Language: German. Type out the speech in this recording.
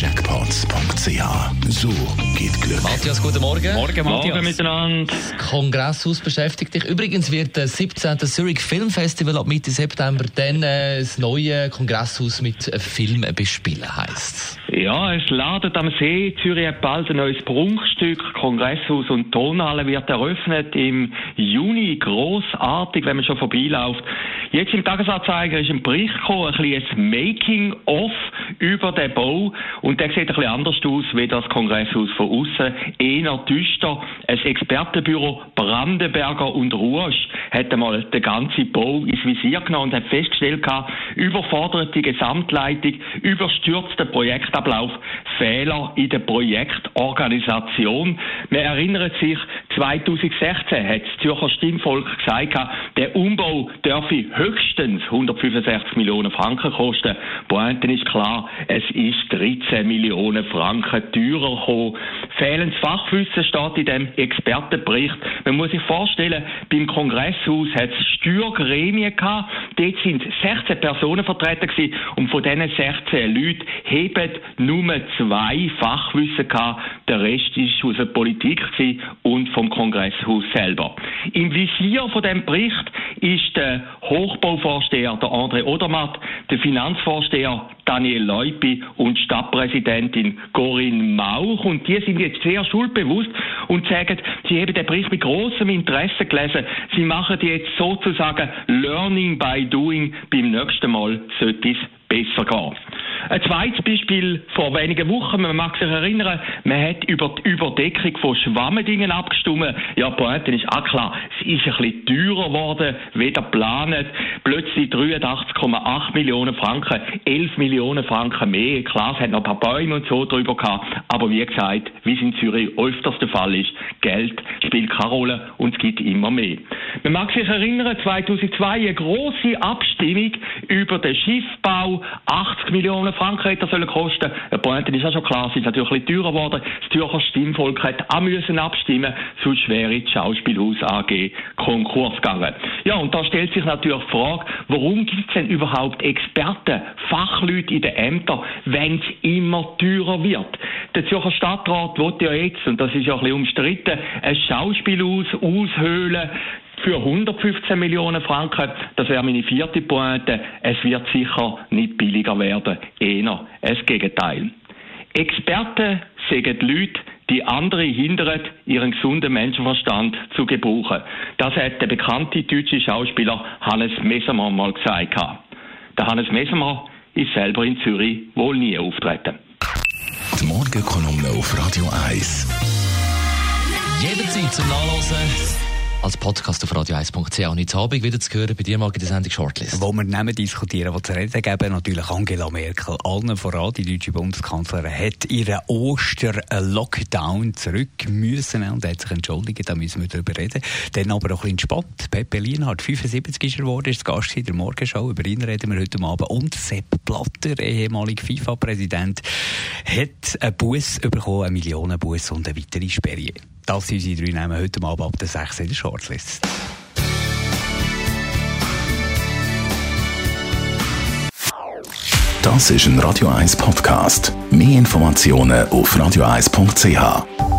Jackpots.ch. So geht Glück. Matthias, guten Morgen. Morgen, Matthias. Morgen miteinander. Das Kongresshaus beschäftigt dich. Übrigens wird das 17. Zurich Film Festival ab Mitte September dann äh, das neue Kongresshaus mit Film bespielen heisst. Ja, es ladet am See. Zürich hat bald ein neues Prunkstück. Kongresshaus und Tonhalle wird eröffnet im Juni. Großartig, wenn man schon vorbeiläuft. Jetzt im Tagesanzeiger ist ein Bericht gekommen, ein bisschen Making-of über den Bau. Und der sieht ein bisschen anders aus wie das Kongresshaus von außen. Eher düster. Ein Expertenbüro Brandenberger und Rusch hat einmal den ganzen Bau ins Visier genommen und hat festgestellt, überforderte Gesamtleitung, überstürzter Projektablauf, Fehler in der Projektorganisation. Man erinnert sich, 2016 hat das Zürcher Stimmvolk gesagt, der Umbau dürfe höchstens 165 Millionen Franken kosten. Pointe ist klar, es ist 13 Millionen Franken teurer gekommen. Fehlendes Fachwissen steht in dem Expertenbericht. Man muss sich vorstellen, beim Kongresshaus hat es Steuergremien gehabt. Dort sind 16 Personen vertreten. Und von diesen 16 Leuten heben nur zwei Fachwissen gehabt. Der Rest ist aus der Politik und vom Kongresshaus selber. Im Visier von dem Bericht ist der Hochbauvorsteher, der André Odermatt, der Finanzvorsteher Daniel Leupi und Stadtpräsidentin Corinne Mauch. Und die sind jetzt sehr schuldbewusst und sagen, sie haben den Bericht mit großem Interesse gelesen. Sie machen jetzt sozusagen Learning by Doing. Beim nächsten Mal sollte es besser gehen. Ein zweites Beispiel vor wenigen Wochen, man mag sich erinnern, man hat über die Überdeckung von Schwammendingen abgestimmt. Ja, Pointe ist auch klar, es ist ein bisschen teurer geworden, weder geplant. Plötzlich 83,8 Millionen Franken, 11 Millionen Franken mehr. Klar, es hat noch ein paar Bäume und so drüber gehabt, aber wie gesagt, wie es in Zürich öfters der Fall ist, Geld spielt keine Rolle und es gibt immer mehr. Man mag sich erinnern, 2002 eine große Abstimmung über den Schiffbau, 80 Millionen Franken hätte er sollen kosten. Der Pointe ist auch schon klar, es ist natürlich ein teurer geworden. Das Zürcher Stimmvolk hat auch müssen abstimmen, sonst wäre die Schauspielhaus AG Konkurs gegangen. Ja, und da stellt sich natürlich die Frage, warum gibt es denn überhaupt Experten, Fachleute in den Ämtern, wenn es immer teurer wird? Der Zürcher Stadtrat will ja jetzt, und das ist ja ein bisschen umstritten, ein Schauspielhaus aushöhlen, für 115 Millionen Franken. Das wäre meine vierte Pointe. Es wird sicher nicht billiger werden. Eher das Gegenteil. Experten sagen Leute, die andere hindern, ihren gesunden Menschenverstand zu gebrauchen. Das hat der bekannte deutsche Schauspieler Hannes Messermann mal gesagt. Der Hannes Messermann ist selber in Zürich wohl nie auftreten. Die Morgenkolumne auf Radio 1. Jederzeit zum Nachlesen als Podcast auf radio1.ch und jetzt Abend wieder zu hören bei dir mal in der Sendung Shortlist. Wo wir nehmen diskutieren, was zu reden geben, natürlich Angela Merkel. Allen voran, die deutsche Bundeskanzlerin hat ihren Oster-Lockdown zurück müssen und hat sich entschuldigt, da müssen wir darüber reden. Dann aber auch ein bisschen Spott. Pepe Lienhardt, 75 ist er geworden, ist Gast in der Morgenshow, über ihn reden wir heute Abend. Und Sepp Blatter, ehemaliger FIFA-Präsident, hat einen Bus bekommen, eine Millionenbus und eine weitere Sperre. Das sind unsere drei Namen heute Abend ab der 6 in der Shortlist. Das ist ein Radio 1 Podcast. Mehr Informationen auf radio1.ch.